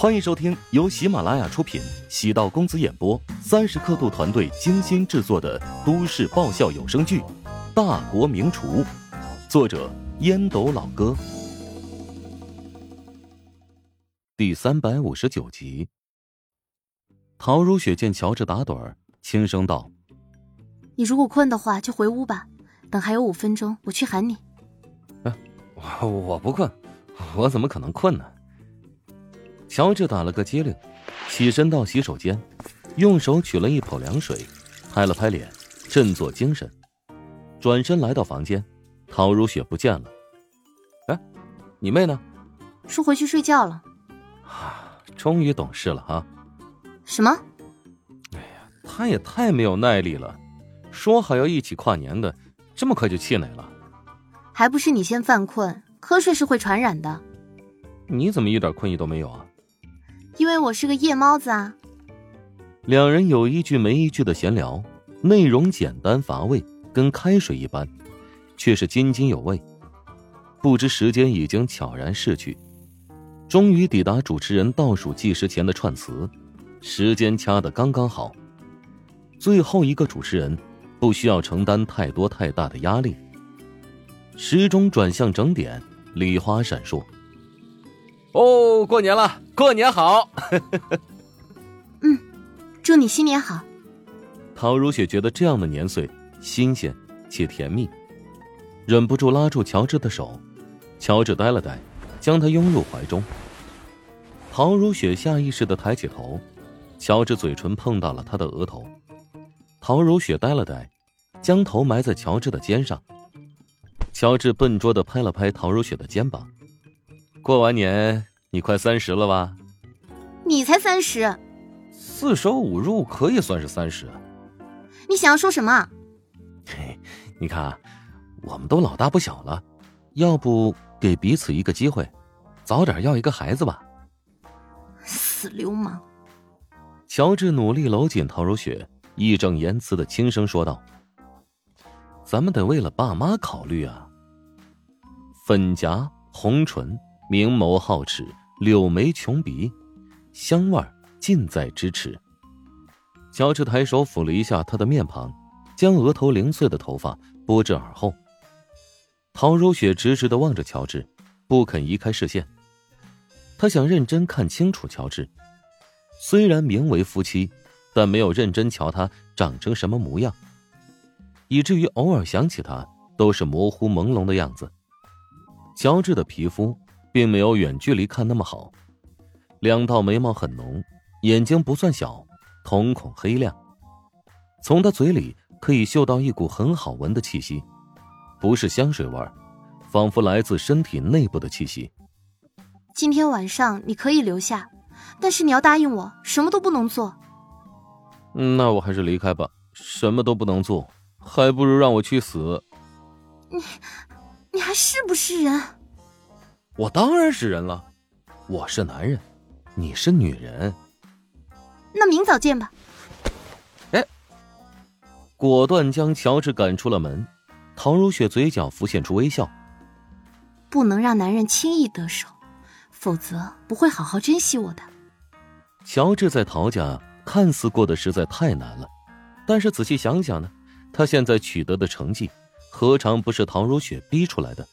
欢迎收听由喜马拉雅出品、喜道公子演播、三十刻度团队精心制作的都市爆笑有声剧《大国名厨》，作者烟斗老哥，第三百五十九集。陶如雪见乔治打盹儿，轻声道：“你如果困的话，就回屋吧。等还有五分钟，我去喊你。”“哎，我我不困，我怎么可能困呢？”乔治打了个激灵，起身到洗手间，用手取了一口凉水，拍了拍脸，振作精神，转身来到房间。陶如雪不见了。哎，你妹呢？说回去睡觉了。啊，终于懂事了啊。什么？哎呀，他也太没有耐力了，说好要一起跨年的，这么快就气馁了。还不是你先犯困，瞌睡是会传染的。你怎么一点困意都没有啊？因为我是个夜猫子啊。两人有一句没一句的闲聊，内容简单乏味，跟开水一般，却是津津有味。不知时间已经悄然逝去，终于抵达主持人倒数计时前的串词，时间掐得刚刚好。最后一个主持人不需要承担太多太大的压力。时钟转向整点，礼花闪烁。哦，过年了，过年好！嗯，祝你新年好。陶如雪觉得这样的年岁新鲜且甜蜜，忍不住拉住乔治的手。乔治呆了呆，将他拥入怀中。陶如雪下意识的抬起头，乔治嘴唇碰到了她的额头。陶如雪呆了呆，将头埋在乔治的肩上。乔治笨拙的拍了拍陶如雪的肩膀。过完年，你快三十了吧？你才三十，四舍五入可以算是三十。你想要说什么？嘿，你看，我们都老大不小了，要不给彼此一个机会，早点要一个孩子吧？死流氓！乔治努力搂紧陶如雪，义正言辞的轻声说道：“咱们得为了爸妈考虑啊。”粉颊红唇。明眸皓齿，柳眉琼鼻，香味尽在咫尺。乔治抬手抚了一下她的面庞，将额头零碎的头发拨至耳后。陶如雪直直的望着乔治，不肯移开视线。她想认真看清楚乔治，虽然名为夫妻，但没有认真瞧他长成什么模样，以至于偶尔想起他都是模糊朦胧的样子。乔治的皮肤。并没有远距离看那么好，两道眉毛很浓，眼睛不算小，瞳孔黑亮。从他嘴里可以嗅到一股很好闻的气息，不是香水味儿，仿佛来自身体内部的气息。今天晚上你可以留下，但是你要答应我，什么都不能做。那我还是离开吧，什么都不能做，还不如让我去死。你，你还是不是人？我当然是人了，我是男人，你是女人。那明早见吧。哎，果断将乔治赶出了门。唐如雪嘴角浮现出微笑。不能让男人轻易得手，否则不会好好珍惜我的。乔治在陶家看似过得实在太难了，但是仔细想想呢，他现在取得的成绩，何尝不是唐如雪逼出来的？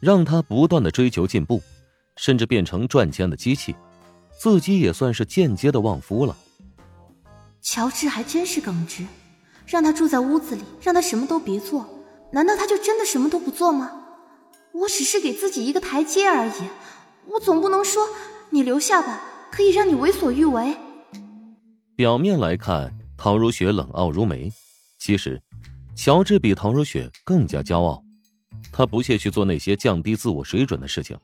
让他不断的追求进步，甚至变成赚钱的机器，自己也算是间接的旺夫了。乔治还真是耿直，让他住在屋子里，让他什么都别做，难道他就真的什么都不做吗？我只是给自己一个台阶而已，我总不能说你留下吧，可以让你为所欲为。表面来看，陶如雪冷傲如梅，其实，乔治比陶如雪更加骄傲。他不屑去做那些降低自我水准的事情，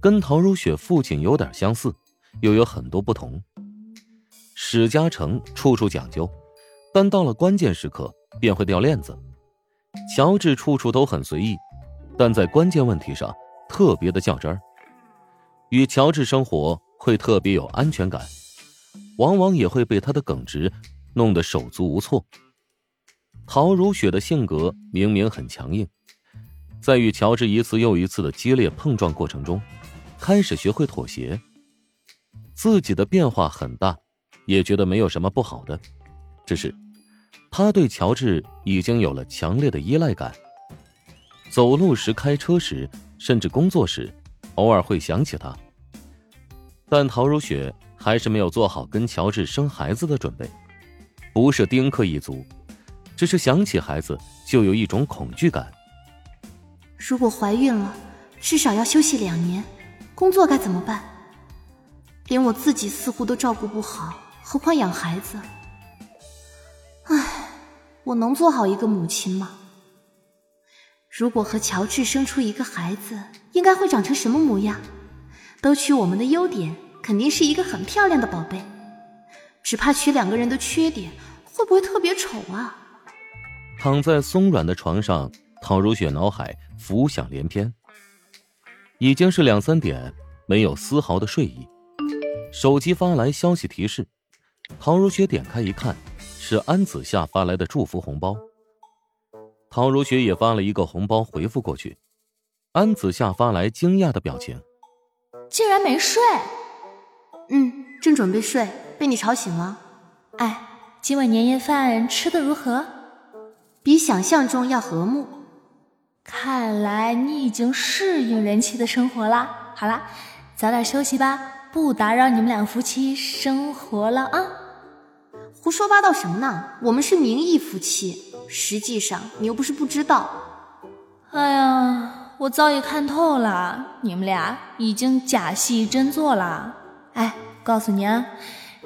跟陶如雪父亲有点相似，又有很多不同。史嘉诚处处讲究，但到了关键时刻便会掉链子。乔治处处都很随意，但在关键问题上特别的较真儿。与乔治生活会特别有安全感，往往也会被他的耿直弄得手足无措。陶如雪的性格明明很强硬。在与乔治一次又一次的激烈碰撞过程中，开始学会妥协。自己的变化很大，也觉得没有什么不好的，只是他对乔治已经有了强烈的依赖感。走路时、开车时，甚至工作时，偶尔会想起他。但陶如雪还是没有做好跟乔治生孩子的准备，不是丁克一族，只是想起孩子就有一种恐惧感。如果怀孕了，至少要休息两年，工作该怎么办？连我自己似乎都照顾不好，何况养孩子？唉，我能做好一个母亲吗？如果和乔治生出一个孩子，应该会长成什么模样？都取我们的优点，肯定是一个很漂亮的宝贝。只怕取两个人的缺点，会不会特别丑啊？躺在松软的床上，陶如雪脑海浮想联翩。已经是两三点，没有丝毫的睡意。手机发来消息提示，陶如雪点开一看，是安子夏发来的祝福红包。陶如雪也发了一个红包回复过去，安子夏发来惊讶的表情，竟然没睡。嗯，正准备睡，被你吵醒了。哎，今晚年夜饭吃的如何？比想象中要和睦。看来你已经适应人妻的生活啦。好啦，早点休息吧，不打扰你们两夫妻生活了啊。胡说八道什么呢？我们是名义夫妻，实际上你又不是不知道。哎呀，我早已看透了，你们俩已经假戏真做了。哎，告诉你啊，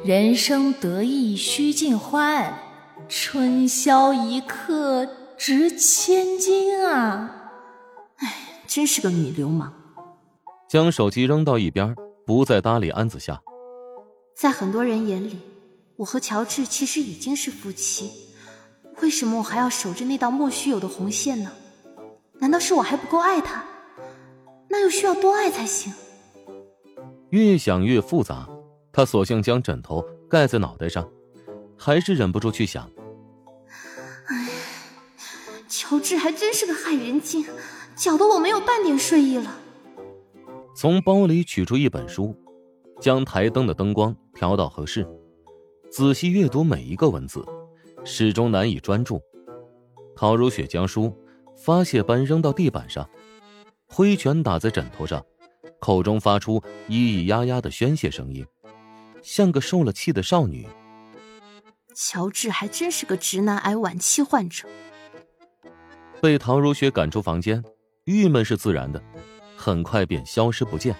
人生得意须尽欢，春宵一刻值千金啊！哎，真是个女流氓。将手机扔到一边，不再搭理安子夏。在很多人眼里。我和乔治其实已经是夫妻，为什么我还要守着那道莫须有的红线呢？难道是我还不够爱他？那又需要多爱才行？越想越复杂，他索性将枕头盖在脑袋上，还是忍不住去想：哎，乔治还真是个害人精，搅得我没有半点睡意了。从包里取出一本书，将台灯的灯光调到合适。仔细阅读每一个文字，始终难以专注。陶如雪将书发泄般扔到地板上，挥拳打在枕头上，口中发出咿咿呀呀的宣泄声音，像个受了气的少女。乔治还真是个直男癌晚期患者。被唐如雪赶出房间，郁闷是自然的，很快便消失不见。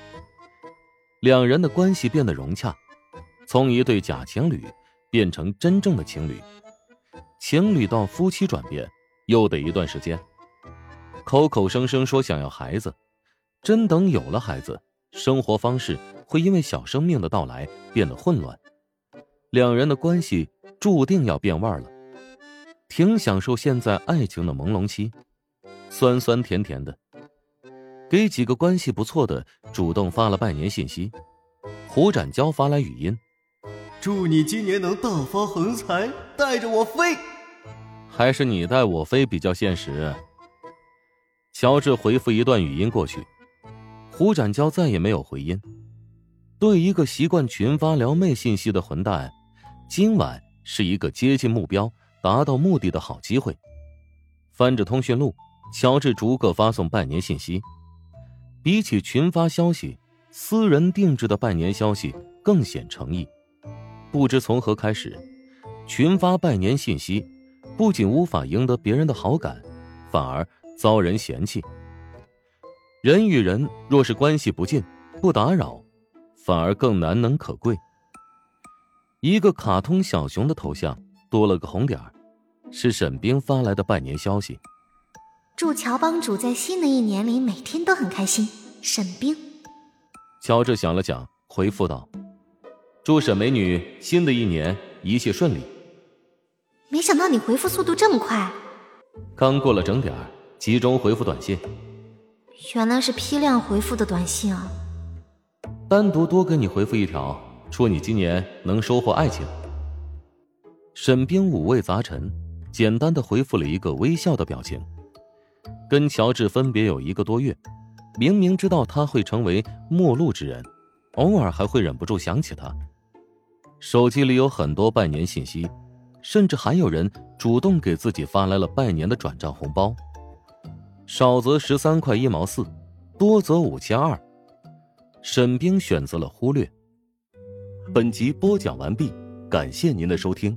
两人的关系变得融洽，从一对假情侣。变成真正的情侣，情侣到夫妻转变又得一段时间。口口声声说想要孩子，真等有了孩子，生活方式会因为小生命的到来变得混乱，两人的关系注定要变味了。挺享受现在爱情的朦胧期，酸酸甜甜的。给几个关系不错的主动发了拜年信息，胡展娇发来语音。祝你今年能大发横财，带着我飞。还是你带我飞比较现实。乔治回复一段语音过去，胡展娇再也没有回音。对一个习惯群发撩妹信息的混蛋，今晚是一个接近目标、达到目的的好机会。翻着通讯录，乔治逐个发送拜年信息。比起群发消息，私人定制的拜年消息更显诚意。不知从何开始，群发拜年信息，不仅无法赢得别人的好感，反而遭人嫌弃。人与人若是关系不近、不打扰，反而更难能可贵。一个卡通小熊的头像多了个红点儿，是沈冰发来的拜年消息。祝乔帮主在新的一年里每天都很开心，沈冰。乔治想了想，回复道。祝沈美女新的一年一切顺利。没想到你回复速度这么快。刚过了整点集中回复短信。原来是批量回复的短信啊。单独多给你回复一条，祝你今年能收获爱情。沈冰五味杂陈，简单的回复了一个微笑的表情。跟乔治分别有一个多月，明明知道他会成为陌路之人。偶尔还会忍不住想起他。手机里有很多拜年信息，甚至还有人主动给自己发来了拜年的转账红包，少则十三块一毛四，多则五千二。沈冰选择了忽略。本集播讲完毕，感谢您的收听。